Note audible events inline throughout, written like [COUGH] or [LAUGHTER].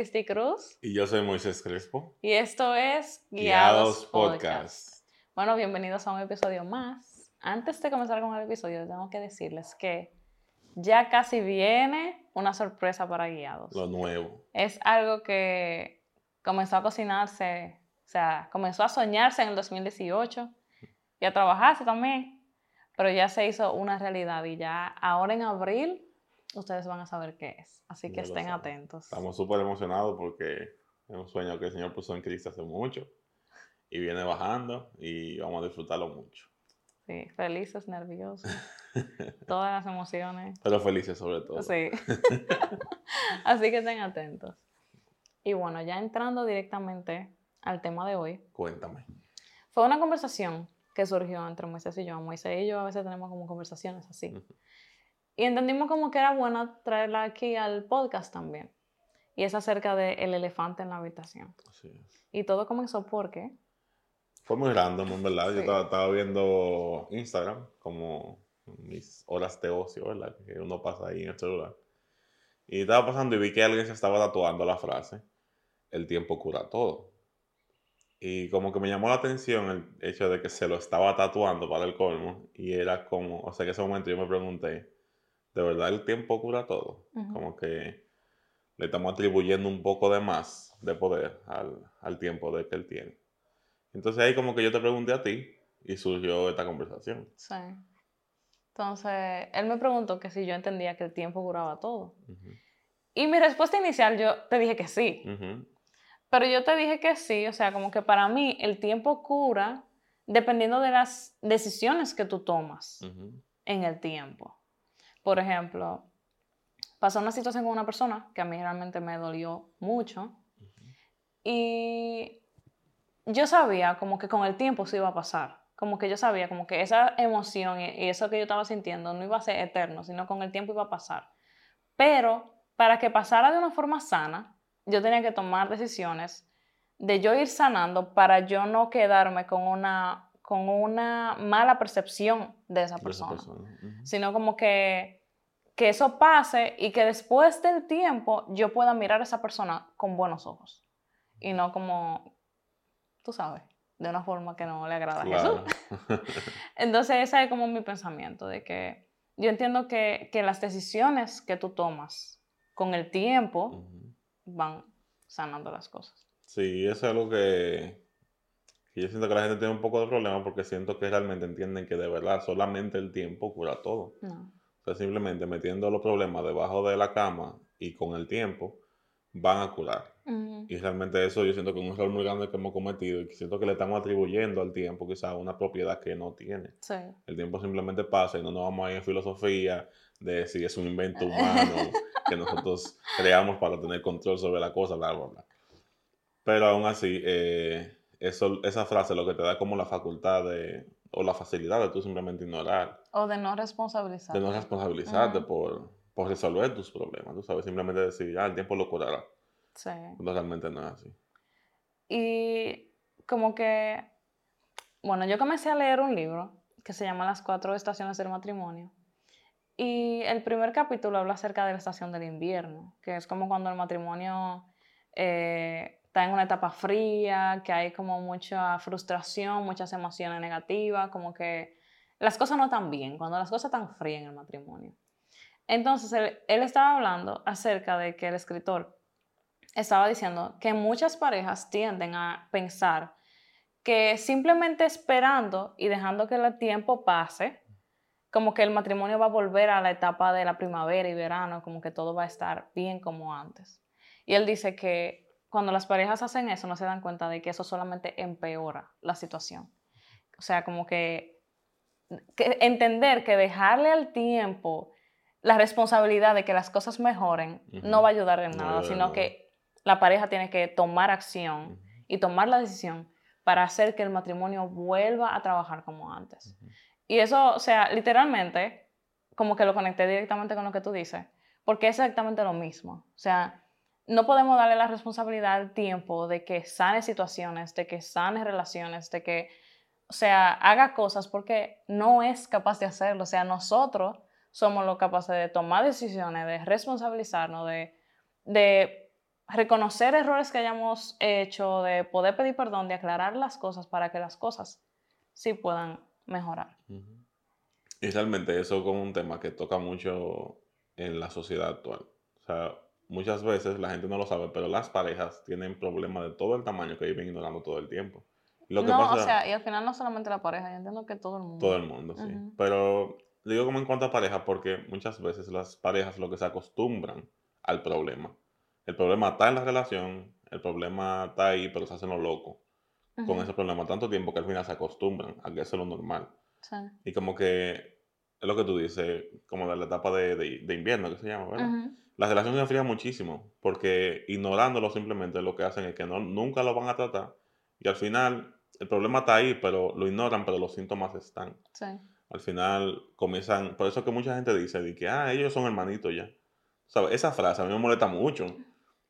Cristi Cruz. Y yo soy Moisés Crespo. Y esto es Guiados, Podcast. Bueno, bienvenidos a un episodio más. Antes de comenzar con el episodio, tengo que decirles que ya casi viene una sorpresa para Guiados. Lo nuevo. Es algo que comenzó a cocinarse, o sea, comenzó a soñarse en el 2018 y a trabajarse también, pero ya se hizo una realidad y ya ahora en abril ustedes van a saber qué es. Así que estén atentos. Estamos súper emocionados porque es un sueño que el Señor puso en Cristo hace mucho. Y viene bajando y vamos a disfrutarlo mucho. Sí, felices, nerviosos, [LAUGHS] todas las emociones. Pero felices sobre todo. Sí. [LAUGHS] Así que estén atentos. Y bueno, ya entrando directamente al tema de hoy, Cuéntame. fue una conversación que surgió entre Moisés y yo. Moisés y yo a veces tenemos como conversaciones así. Y entendimos como que era bueno traerla aquí al podcast también. Y es acerca del elefante en la habitación. Así es. Y todo comenzó porque, Fue muy random, en verdad. Sí. Yo estaba, estaba viendo Instagram como mis horas de ocio, ¿verdad? Que uno pasa ahí en el celular. Y estaba pasando y vi que alguien se estaba tatuando la frase, el tiempo cura todo. Y como que me llamó la atención el hecho de que se lo estaba tatuando para el colmo. Y era como, o sea, que ese momento yo me pregunté, ¿de verdad el tiempo cura todo? Como que le estamos atribuyendo un poco de más de poder al, al tiempo de que él tiene. Entonces ahí como que yo te pregunté a ti y surgió esta conversación. sí. Entonces, él me preguntó que si yo entendía que el tiempo curaba todo. Y mi respuesta inicial, yo te dije que sí. Pero yo te dije que sí, o sea, como que para mí el tiempo cura dependiendo de las decisiones que tú tomas en el tiempo. Por ejemplo, pasó una situación con una persona que a mí realmente me dolió mucho y yo sabía como que con el tiempo se iba a pasar. Como que yo sabía como que esa emoción y y eso que yo estaba sintiendo no iba a ser eterno, sino con el tiempo iba a pasar. Pero para que pasara de una forma sana, yo tenía que tomar decisiones de yo ir sanando para yo no quedarme con una, con una mala percepción de esa de esa persona sino como que, que eso pase y que después del tiempo yo pueda mirar a esa persona con buenos ojos y no como, tú sabes, de una forma que no le agrada a. Jesús. [LAUGHS] Entonces ese es como mi pensamiento, de que yo entiendo que, que las decisiones que tú tomas con el tiempo van sanando las cosas. Sí, eso es algo que, yo siento que la gente tiene un poco de problema porque siento que realmente entienden que de verdad solamente el tiempo cura todo. No. O sea, simplemente metiendo los problemas debajo de la cama y con el tiempo van a curar. Y realmente eso yo siento que es un error muy grande que hemos cometido y que siento que le estamos atribuyendo al tiempo quizás una propiedad que no tiene. Sí. El tiempo simplemente pasa y no nos vamos a ir en filosofía de si es un invento humano [LAUGHS] que nosotros creamos para tener control sobre la cosa, bla, bla, bla. Pero aún así, eh, eso, esa frase lo que te da como la facultad de, o la facilidad de tú simplemente ignorar, O de no responsabilizar. de no responsabilizarte Ujú. por, por resolver tus problemas, tú sabes, simplemente decir, ah, el tiempo lo curará. Sí. Cuando realmente no es así. Y como que, bueno, yo comencé a leer un libro que se llama Las cuatro estaciones del matrimonio. Y el primer capítulo habla acerca de la estación del invierno, que es como cuando el matrimonio eh, está en una etapa fría, que hay como mucha frustración, muchas emociones negativas, como que las cosas no están bien, cuando las cosas están frías en el matrimonio. Entonces, él, él estaba hablando acerca de que el escritor estaba diciendo que muchas parejas tienden a pensar que simplemente esperando y dejando que el tiempo pase, como que el matrimonio va a volver a la etapa de la primavera y verano, como que todo va a estar bien como antes. Y él dice que cuando las parejas hacen eso no se dan cuenta de que eso solamente empeora la situación. O sea, como que, que entender que dejarle al tiempo la responsabilidad de que las cosas mejoren no va a ayudar en nada, sino que la pareja tiene que tomar acción y tomar la decisión para hacer que el matrimonio vuelva a trabajar como antes. Y eso, o sea, literalmente, como que lo conecté directamente con lo que tú dices, porque es exactamente lo mismo. O sea, no podemos darle la responsabilidad al tiempo de que sane situaciones, de que sane relaciones, de que, o sea, haga cosas porque no es capaz de hacerlo. O sea, nosotros somos los capaces de tomar decisiones, de responsabilizarnos, de, de reconocer errores que hayamos hecho, de poder pedir perdón, de aclarar las cosas para que las cosas sí puedan mejorar. Y realmente eso es como un tema que toca mucho en la sociedad actual. O sea, muchas veces la gente no lo sabe, pero las parejas tienen problemas de todo el tamaño que viven ignorando todo el tiempo. Lo que no, o sea, y al final no solamente la pareja, yo entiendo que todo el mundo. Todo el mundo, sí. Pero digo como en cuanto a pareja, porque muchas veces las parejas lo que se acostumbran al problema. El problema está en la relación, el problema está ahí, pero se hacen lo loco con ese problema tanto tiempo que al final se acostumbran a que eso es lo normal. Y como que es lo que tú dices, como de la etapa de, de, invierno que se llama, ¿verdad? Las relaciones se enfrían muchísimo porque ignorándolo simplemente lo que hacen es que no, nunca lo van a tratar y al final el problema está ahí, pero lo ignoran, pero los síntomas están. Sí. Al final comienzan, por eso que mucha gente dice de que, ah, ellos son hermanitos ya. ¿Sabes? Esa frase a mí me molesta mucho.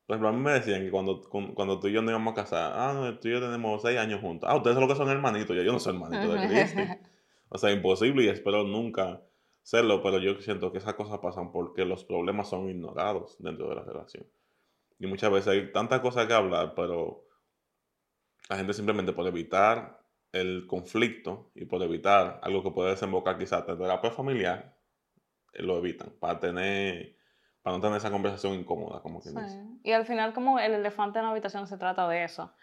Por ejemplo, a mí me decían que cuando, cuando tú y yo nos íbamos a casar, ah, tú y yo tenemos seis años juntos. Ah, ustedes son lo que son hermanitos, ya yo no soy hermanito de Cristo. [LAUGHS] o sea, imposible y espero nunca serlo, pero yo siento que esas cosas pasan porque los problemas son ignorados dentro de la relación. Y muchas veces hay tantas cosas que hablar, pero la gente simplemente por evitar el conflicto y por evitar algo que puede desembocar quizás en terapia familiar, eh, lo evitan para tener para no tener esa conversación incómoda, como quien dice. Y al final, como el elefante en la habitación se trata de eso.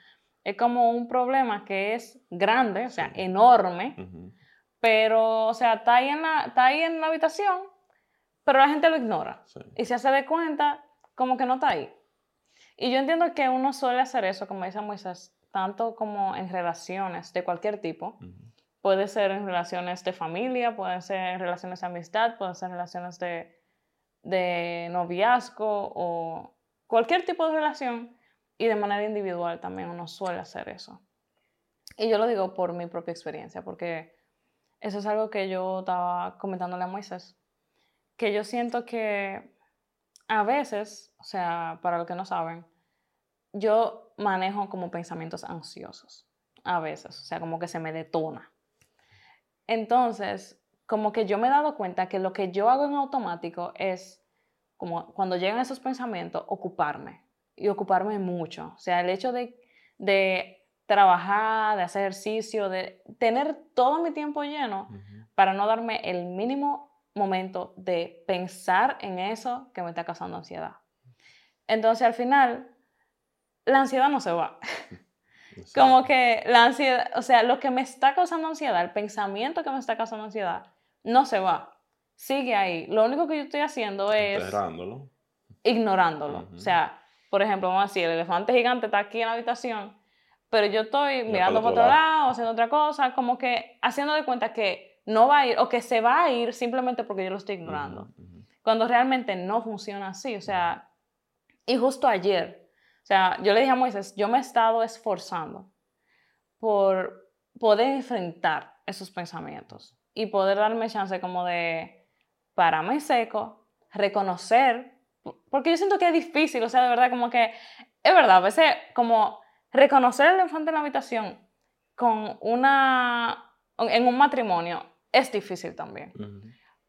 Es como un problema que es grande, o sea, enorme, pero, o sea, está ahí, en la, está ahí en la habitación, pero la gente lo ignora. Y se hace de cuenta como que no está ahí. Y yo entiendo que uno suele hacer eso, como dice Moisés, tanto como en relaciones de cualquier tipo. Puede ser en relaciones de familia, puede ser en relaciones de amistad, puede ser en relaciones de, de noviazgo o cualquier tipo de relación. Y de manera individual también uno suele hacer eso. Y yo lo digo por mi propia experiencia, porque eso es algo que yo estaba comentándole a Moisés, que yo siento que a veces, o sea, para los que no saben, yo manejo como pensamientos ansiosos, a veces, o sea, como que se me detona. Entonces, como que yo me he dado cuenta que lo que yo hago en automático es, como cuando llegan esos pensamientos, ocuparme, y ocuparme mucho. O sea, el hecho de, de trabajar, de hacer ejercicio, de tener todo mi tiempo lleno para no darme el mínimo momento de pensar en eso que me está causando ansiedad. Entonces, al final, la ansiedad no se va. [LAUGHS] [LAUGHS] Como que la ansiedad, o sea, lo que me está causando ansiedad, el pensamiento que me está causando ansiedad, no se va. Sigue ahí. Lo único que yo estoy haciendo es... Ignorándolo. Ignorándolo. O sea, por ejemplo, vamos a decir, el elefante gigante está aquí en la habitación, pero yo estoy mirando por otro lado, haciendo otra cosa, como que haciendo de cuenta que no va a ir o que se va a ir simplemente porque yo lo estoy ignorando. Cuando realmente no funciona así. O sea, y justo ayer, o sea, yo le dije a Moisés, yo me he estado esforzando por poder enfrentar esos pensamientos y poder darme chance como de pararme seco, reconocer, porque yo siento que es difícil, o sea, de verdad, como que, es verdad, a veces como reconocer el elefante en la habitación con una, en un matrimonio es difícil también.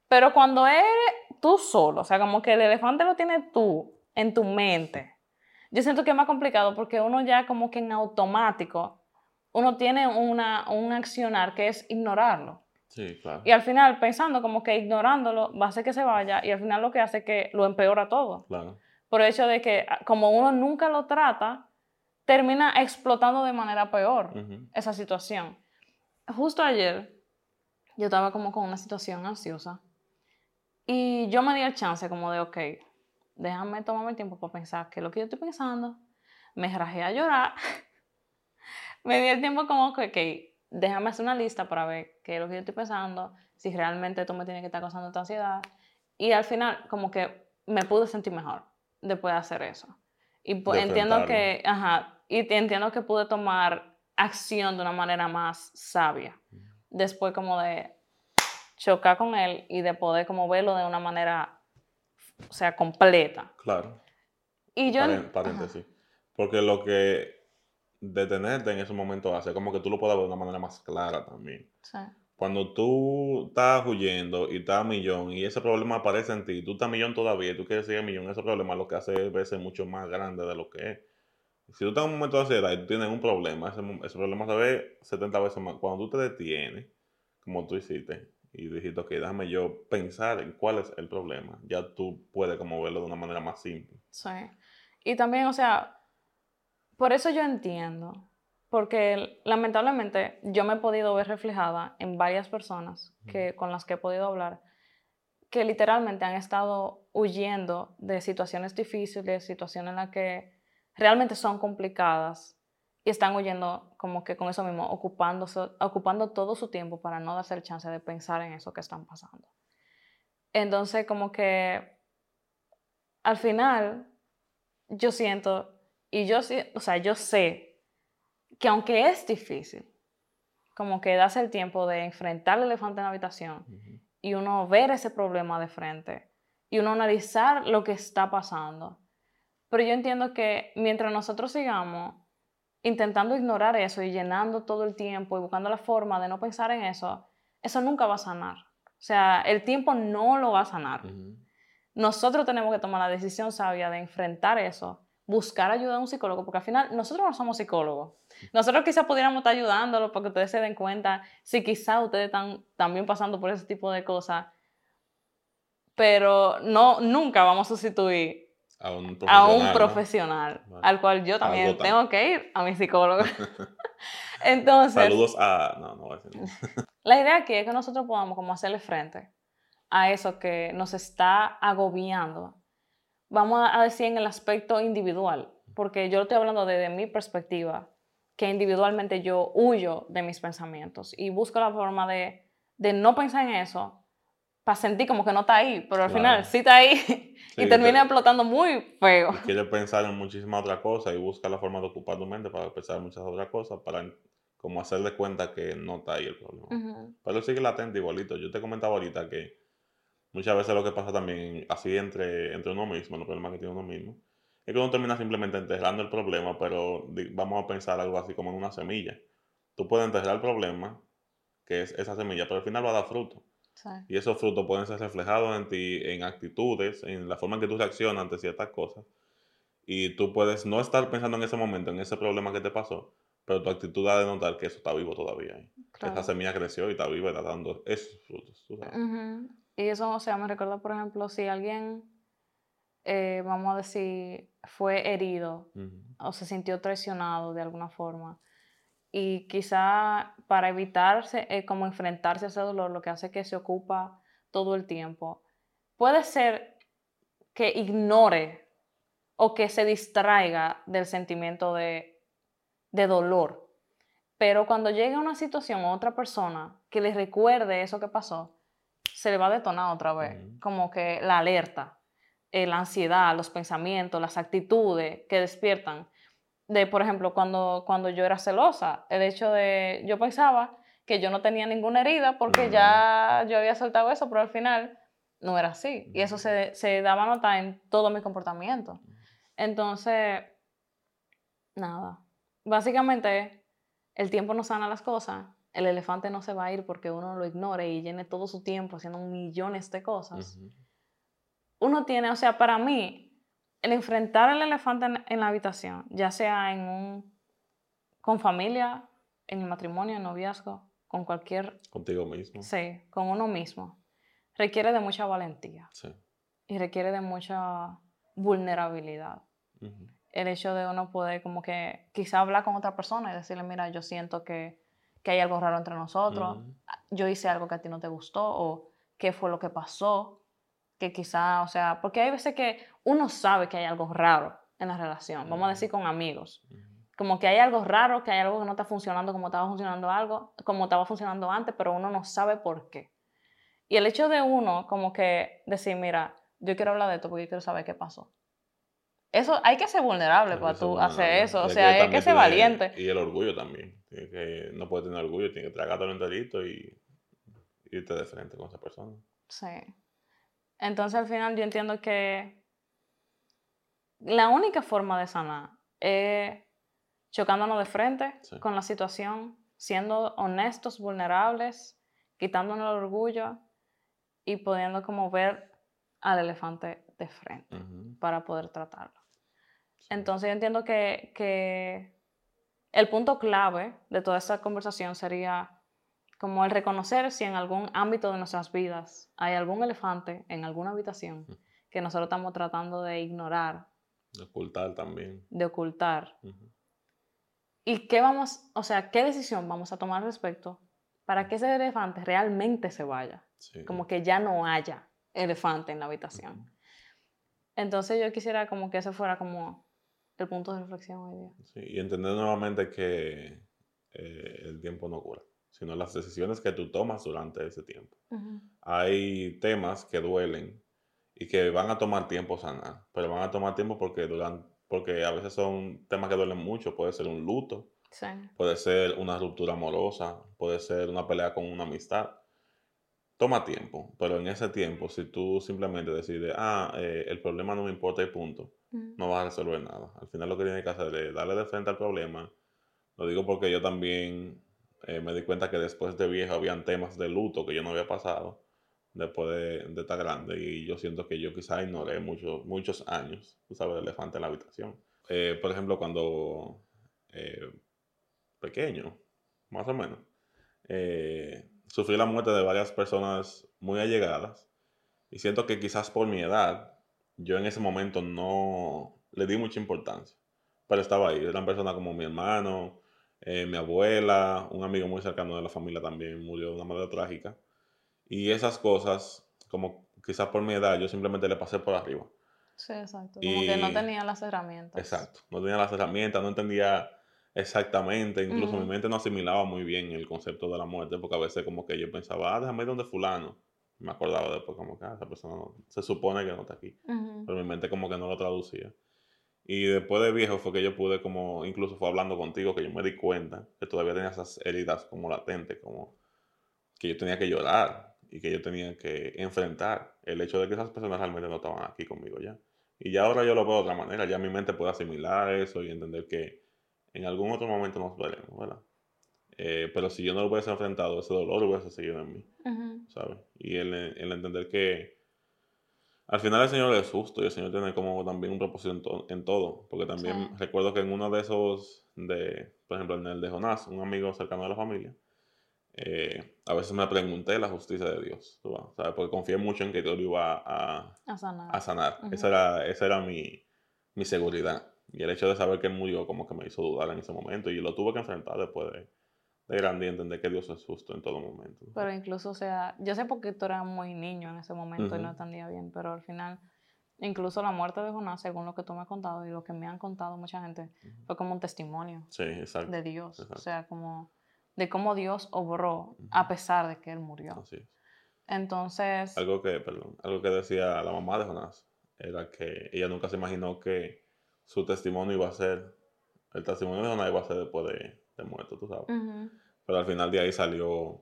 Pero cuando eres tú solo, o sea, como que el elefante lo tienes tú en tu mente, yo siento que es más complicado porque uno ya como que en automático, uno tiene una, un accionar que es ignorarlo. Sí, claro. Y al final, pensando como que ignorándolo va a hacer que se vaya y al final lo que hace es que lo empeora todo. Claro. Por el hecho de que ah, como uno nunca lo trata, termina explotando de manera peor esa situación. Justo ayer yo estaba como con una situación ansiosa y yo me di el chance como de, ok, déjame tomarme el tiempo para pensar qué es lo que yo estoy pensando. Me rajé a llorar. [LAUGHS] me di el tiempo como que, ok, déjame hacer una lista para ver qué es lo que yo estoy pensando, si realmente esto me tiene que estar causando esta ansiedad. Y al final, como que me pude sentir mejor después de hacer eso. Y entiendo que, ajá, y entiendo que pude tomar acción de una manera más sabia. Después como de chocar con él y de poder como verlo de una manera o sea, completa. Claro. Y yo... Paréntesis. Porque lo que detenerte en ese momento hace como que tú lo puedas ver de una manera más clara también. Sí. cuando tú estás huyendo y estás a millón y ese problema aparece en ti, tú estás a millón todavía y tú quieres seguir a millón, ese problema lo que hace es verse mucho más grande de lo que es. Si tú estás en un momento de ansiedad y tú tienes un problema, ese, ese problema se ve 70 veces más. Cuando tú te detienes, como tú hiciste, y dijiste, ok, déjame yo pensar en cuál es el problema, ya tú puedes como verlo de una manera más simple. Sí. Y también, o sea, por eso yo entiendo, porque lamentablemente yo me he podido ver reflejada en varias personas que, con las que he podido hablar, que literalmente han estado huyendo de situaciones difíciles, situaciones en las que realmente son complicadas y están huyendo como que con eso mismo, ocupando todo su tiempo para no darse el chance de pensar en eso que están pasando. Entonces, como que al final, yo siento, y yo, o sea, yo sé que aunque es difícil, como que darse el tiempo de enfrentar el elefante en la habitación y uno ver ese problema de frente y uno analizar lo que está pasando pero yo entiendo que mientras nosotros sigamos intentando ignorar eso y llenando todo el tiempo y buscando la forma de no pensar en eso, eso nunca va a sanar. O sea, el tiempo no lo va a sanar. Nosotros tenemos que tomar la decisión sabia de enfrentar eso, buscar ayuda a un psicólogo, porque al final nosotros no somos psicólogos. Nosotros quizás pudiéramos estar ayudándolo para que ustedes se den cuenta si quizás ustedes están también pasando por ese tipo de cosas, pero no, nunca vamos a sustituir a un profesional, al cual yo también tengo que ir a mi psicólogo. [LAUGHS] [LAUGHS] Entonces. Saludos a. No, no voy a decir [LAUGHS] La idea aquí es que nosotros podamos como hacerle frente a eso que nos está agobiando. Vamos a decir en el aspecto individual, porque yo estoy hablando desde mi perspectiva, que individualmente yo huyo de mis pensamientos y busco la forma de, de no pensar en eso para sentir como que no está ahí, pero al final sí está ahí [LAUGHS] y termina explotando muy feo. Quieres pensar en muchísimas otras cosas y busca la forma de ocupar tu mente para pensar en muchas otras cosas, para como hacer de cuenta que no está ahí el problema. Pero sigue latente igualito. Yo te comentaba ahorita que muchas veces lo que pasa también así entre, entre uno mismo, los problemas que tiene uno mismo, es que uno termina simplemente enterrando el problema, pero vamos a pensar algo así como en una semilla. Tú puedes enterrar el problema, que es esa semilla, pero al final va a dar fruto. Y esos frutos pueden ser reflejados en ti, en actitudes, en la forma en que tú reaccionas ante ciertas cosas. Y tú puedes no estar pensando en ese momento, en ese problema que te pasó, pero tu actitud da de notar que eso está vivo todavía. Esa semilla creció y está viva y está dando esos frutos. Y eso, o sea, me recuerda, por ejemplo, si alguien, eh, vamos a decir, fue herido o se sintió traicionado de alguna forma y quizá para evitarse, eh, como enfrentarse a ese dolor, lo que hace que se ocupa todo el tiempo, puede ser que ignore o que se distraiga del sentimiento de, de dolor. Pero cuando llegue a una situación o otra persona que le recuerde eso que pasó, se le va a detonar otra vez, como que la alerta, eh, la ansiedad, los pensamientos, las actitudes que despiertan de, por ejemplo, cuando, cuando yo era celosa, el hecho de, yo pensaba que yo no tenía ninguna herida porque ya yo había soltado eso, pero al final no era así. Y eso se, se daba nota en todo mi comportamiento. Entonces, nada, básicamente el tiempo no sana las cosas, el elefante no se va a ir porque uno lo ignore y llene todo su tiempo haciendo millones de cosas. Uno tiene, o sea, para mí, el enfrentar el elefante en, la habitación, ya sea en un, con familia, en el matrimonio, en noviazgo, con cualquier... Contigo mismo. Sí, con uno mismo, requiere de mucha valentía. Sí. Y requiere de mucha vulnerabilidad. El hecho de uno poder como que quizá hablar con otra persona y decirle, mira, yo siento que, que hay algo raro entre nosotros, yo hice algo que a ti no te gustó o qué fue lo que pasó que quizá, o sea, porque hay veces que uno sabe que hay algo raro en la relación, vamos a decir con amigos, como que hay algo raro, que hay algo que no está funcionando como estaba funcionando algo, como estaba funcionando antes, pero uno no sabe por qué. Y el hecho de uno como que decir, mira, yo quiero hablar de esto porque quiero saber qué pasó. Eso hay que ser vulnerable para tú hacer eso, o sea, hay que ser valiente. Y el orgullo también, que no puede tener orgullo, tiene que tragártelo enterito y irte de frente con esa persona. Sí. Entonces al final yo entiendo que la única forma de sanar es chocándonos de frente con la situación, siendo honestos, vulnerables, quitándonos el orgullo y pudiendo como ver al elefante de frente para poder tratarlo. Sí. Entonces yo entiendo que, que el punto clave de toda esta conversación sería como el reconocer si en algún ámbito de nuestras vidas hay algún elefante en alguna habitación que nosotros estamos tratando de ignorar, De ocultar también. de ocultar. ¿Y qué vamos, o sea, qué decisión vamos a tomar al respecto para que ese elefante realmente se vaya? Sí. Como que ya no haya elefante en la habitación. Entonces yo quisiera como que ese fuera como el punto de reflexión hoy día. Sí, y entender nuevamente que eh, el tiempo no cura, sino las decisiones que tú tomas durante ese tiempo. Hay temas que duelen y que van a tomar tiempo sanar, pero van a tomar tiempo porque, duran, porque a veces son temas que duelen mucho. Puede ser un luto, Sí. puede ser una ruptura amorosa, puede ser una pelea con una amistad. Toma tiempo, pero en ese tiempo, si tú simplemente decides, ah, eh, el problema no me importa y punto, no vas a resolver nada. Al final lo que tienes que hacer es darle de frente al problema. Lo digo porque yo también eh, me di cuenta que después de viejo habían temas de luto que yo no había pasado después de, de estar grande y yo siento que yo quizás ignoré muchos muchos años, tú el elefante en la habitación. Eh, por ejemplo, cuando eh, pequeño, más o menos, sufrí la muerte de varias personas muy allegadas y siento que quizás por mi edad yo en ese momento no le di mucha importancia, pero estaba ahí. Eran personas como mi hermano, eh, mi abuela, un amigo muy cercano de la familia también murió de una manera trágica. Y esas cosas, como quizás por mi edad, yo simplemente le pasé por arriba. Sí, exacto. Como que no Y- tenía las herramientas. Exacto. No tenía las herramientas, no entendía exactamente, incluso Ujú. mi mente no asimilaba muy bien el concepto de la muerte, porque a veces como que yo pensaba, ah, déjame ir donde fulano. Me acordaba después como que ah, esa persona no- se supone que no está aquí, Ujú. pero mi mente como que no lo traducía. Y después de viejo fue que yo pude como, incluso fue hablando contigo, que yo me di cuenta que todavía tenía esas heridas como latentes, como que yo tenía que llorar y que yo tenía que enfrentar el hecho de que esas personas realmente no estaban aquí conmigo ya. Y ya ahora yo lo veo de otra manera, ya mi mente puede asimilar eso y entender que en algún otro momento nos veremos, ¿verdad? Eh, pero si yo no lo hubiese enfrentado, ese dolor hubiese seguido en mí, Ujú. ¿sabes? Y el, el entender que al final el Señor es justo y el Señor tiene como también un propósito en, to- en todo, porque también Sí. recuerdo que en uno de esos, de, por ejemplo, en el de Jonás, un amigo cercano de la familia, eh, a veces me pregunté la justicia de Dios. ¿sabes? Porque confié mucho en que Dios lo iba a, A sanar. a. Esa era, esa era mi, mi seguridad. Y el hecho de saber que él murió como que me hizo dudar en ese momento y lo tuve que enfrentar después de, de grande y entender que Dios es justo en todo momento. Pero incluso, o sea, yo sé porque tú eras muy niño en ese momento y no entendía bien, pero al final, incluso la muerte de Jonás, según lo que tú me has contado y lo que me han contado mucha gente, fue como un testimonio Sí, exacto. de Dios. O sea, como de cómo Dios obró Ujú. a pesar de que él murió. Así es. Entonces, Algo que, perdón, algo que decía la mamá de Jonás era que ella nunca se imaginó que su testimonio iba a ser, el testimonio de Jonás iba a ser después de, de muerto, tú sabes. ujú, Pero al final de ahí salió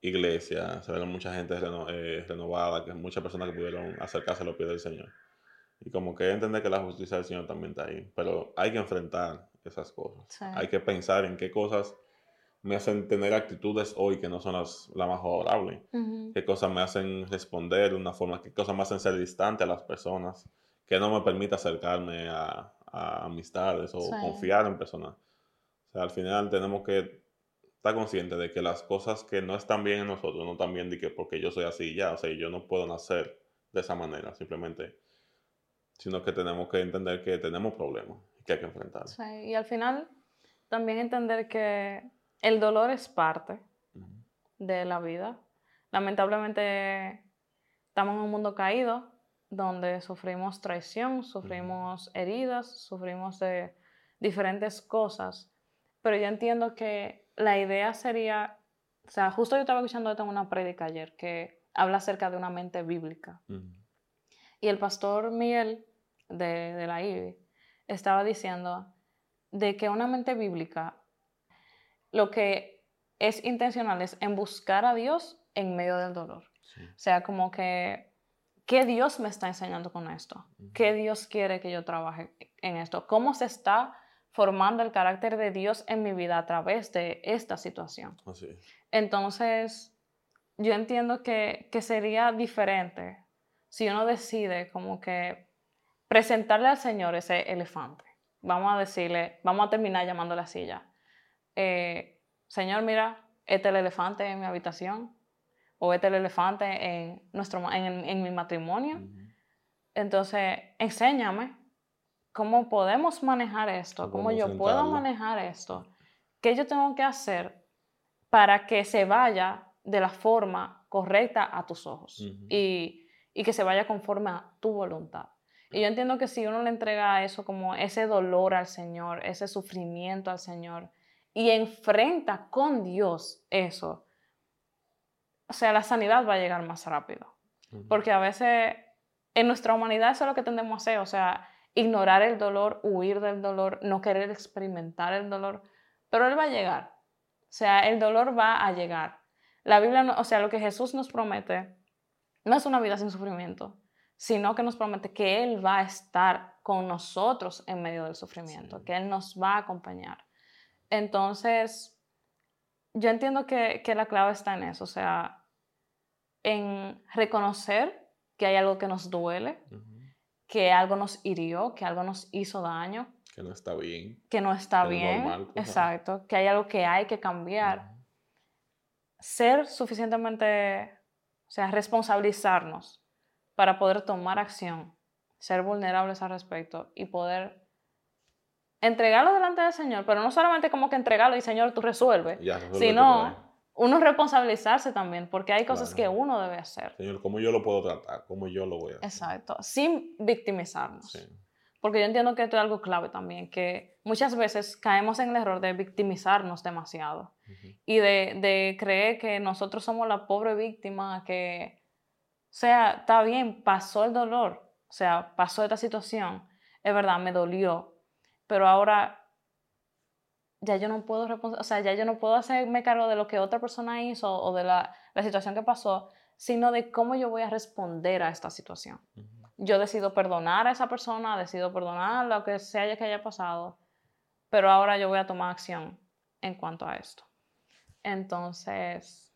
iglesia, se vieron mucha gente reno- eh, renovada, que muchas personas que pudieron acercarse a los pies del Señor. Y como que entender que la justicia del Señor también está ahí. Pero hay que enfrentar esas cosas. Sí. Hay que pensar en qué cosas me hacen tener actitudes hoy que no son las, las más favorables. ujú, Qué cosas me hacen responder de una forma, qué cosas me hacen ser distante a las personas, que no me permite acercarme a, a amistades o Sí. confiar en personas. O sea, al final tenemos que estar conscientes de que las cosas que no están bien en nosotros no están bien de que porque yo soy así ya, o sea, yo no puedo nacer de esa manera, simplemente, sino que tenemos que entender que tenemos problemas y que hay que enfrentarlos. sí, Y al final, también entender que el dolor es parte de la vida. Lamentablemente estamos en un mundo caído donde sufrimos traición, sufrimos heridas, sufrimos de diferentes cosas, pero yo entiendo que la idea sería, o sea, justo yo estaba escuchando esto en una prédica ayer que habla acerca de una mente bíblica y el pastor Miguel de, de la IBI estaba diciendo de que una mente bíblica lo que es intencional es en buscar a Dios en medio del dolor. Sí. O sea, como que, ¿qué Dios me está enseñando con esto? ¿Qué Dios quiere que yo trabaje en esto? ¿Cómo se está formando el carácter de Dios en mi vida a través de esta situación? Así. Entonces, yo entiendo que, que sería diferente si uno decide como que presentarle al Señor ese elefante. Vamos a decirle, vamos a terminar llamando a la silla. Eh, Señor, mira, este es el elefante en mi habitación o este es el elefante en, nuestro, en, en mi matrimonio. Entonces, enséñame cómo podemos manejar esto, cómo yo puedo manejar esto, qué yo tengo que hacer para que se vaya de la forma correcta a tus ojos y, y, que se vaya conforme a tu voluntad. Y yo entiendo que si uno le entrega eso como ese dolor al Señor, ese sufrimiento al Señor, y enfrenta con Dios eso, o sea, la sanidad va a llegar más rápido. Porque a veces en nuestra humanidad eso es lo que tendemos a hacer, o sea, ignorar el dolor, huir del dolor, no querer experimentar el dolor, pero Él va a llegar. O sea, el dolor va a llegar. La Biblia, o sea, lo que Jesús nos promete no es una vida sin sufrimiento, sino que nos promete que Él va a estar con nosotros en medio del sufrimiento, que Él nos va a acompañar. Entonces, yo entiendo que, que la clave está en eso, o sea, en reconocer que hay algo que nos duele, que algo nos hirió, que algo nos hizo daño. Que no está bien. Que no está bien. exacto. Que hay algo que hay que cambiar. Ser suficientemente, o sea, responsabilizarnos para poder tomar acción, ser vulnerables al respecto y poder entregarlo delante del Señor, pero no solamente como que entregarlo y Señor, tú resuelves, sino uno responsabilizarse también, porque hay cosas que uno debe hacer. Señor, ¿cómo yo lo puedo tratar? ¿Cómo yo lo voy a hacer? Exacto, sin victimizarnos. Porque yo entiendo que esto es algo clave también, que muchas veces caemos en el error de victimizarnos demasiado y de, de, creer que nosotros somos la pobre víctima, que, o sea, está bien, pasó el dolor, o sea, pasó esta situación, es verdad, me dolió, pero ahora ya yo no puedo, o sea, ya yo no puedo hacerme cargo de lo que otra persona hizo o de la, la situación que pasó, sino de cómo yo voy a responder a esta situación. Yo decido perdonar a esa persona, decido perdonar lo que sea que haya pasado, pero ahora yo voy a tomar acción en cuanto a esto. Entonces...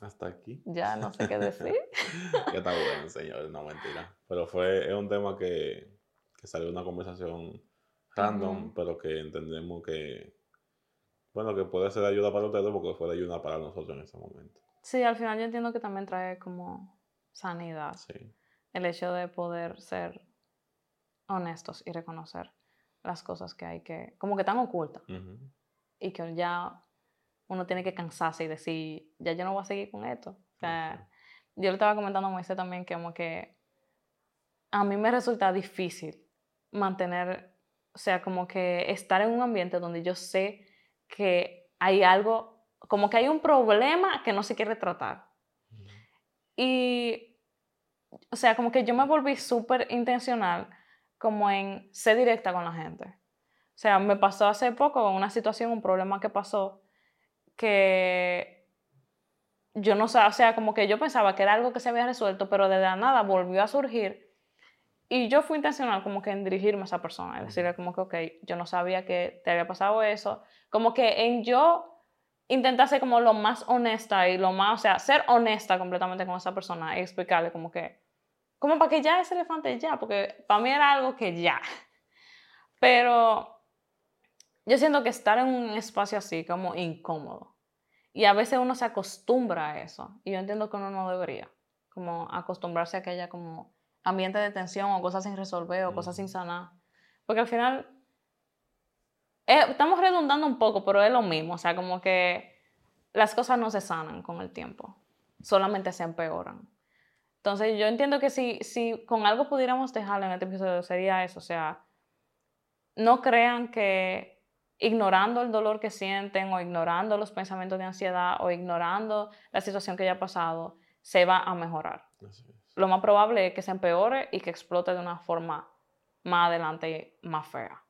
Hasta aquí. Ya no sé qué decir. [LAUGHS] ya está bueno, señor, no mentira. Pero fue, es un tema que, que salió una conversación random, pero que entendemos que, bueno, que puede ser ayuda para ustedes porque fue ayuda para nosotros en ese momento. Sí, al final yo entiendo que también trae como sanidad. Sí. El hecho de poder ser honestos y reconocer las cosas que hay que, como que están ocultas. Y que ya uno tiene que cansarse y decir, ya yo no voy a seguir con esto. O sea, yo le estaba comentando a Moisés también que como que a mí me resulta difícil mantener o sea, como que estar en un ambiente donde yo sé que hay algo, como que hay un problema que no se quiere tratar. Y, o sea, como que yo me volví súper intencional como en ser directa con la gente. O sea, me pasó hace poco una situación, un problema que pasó, que yo no sé, o sea, como que yo pensaba que era algo que se había resuelto, pero de la nada volvió a surgir y yo fui intencional como que en dirigirme a esa persona, y decirle como que, ok, yo no sabía que te había pasado eso, como que en yo intentar ser como lo más honesta y lo más, o sea, ser honesta completamente con esa persona y explicarle como que, como para que ya ese elefante ya, porque para mí era algo que ya. [LAUGHS] Pero yo siento que estar en un espacio así como incómodo. Y a veces uno se acostumbra a eso. Y yo entiendo que uno no debería, como acostumbrarse a que haya como ambiente de tensión o cosas sin resolver o cosas sin sanar. Porque al final eh, estamos redundando un poco, pero es lo mismo. O sea, como que las cosas no se sanan con el tiempo, solamente se empeoran. Entonces yo entiendo que si, si con algo pudiéramos dejarlo en este episodio sería eso. O sea, no crean que ignorando el dolor que sienten o ignorando los pensamientos de ansiedad o ignorando la situación que ya ha pasado, se va a mejorar lo más probable es que se empeore y que explote de una forma más adelante más fea.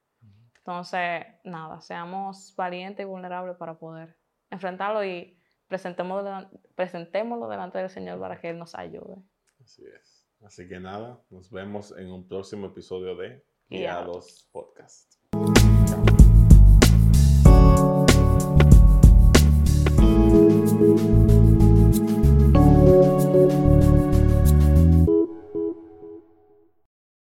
Entonces, nada, seamos valientes y vulnerables para poder enfrentarlo y presentémoslo, presentémoslo delante del Señor para que Él nos ayude. Así es. Así que nada, nos vemos en un próximo episodio de Guiados Podcast.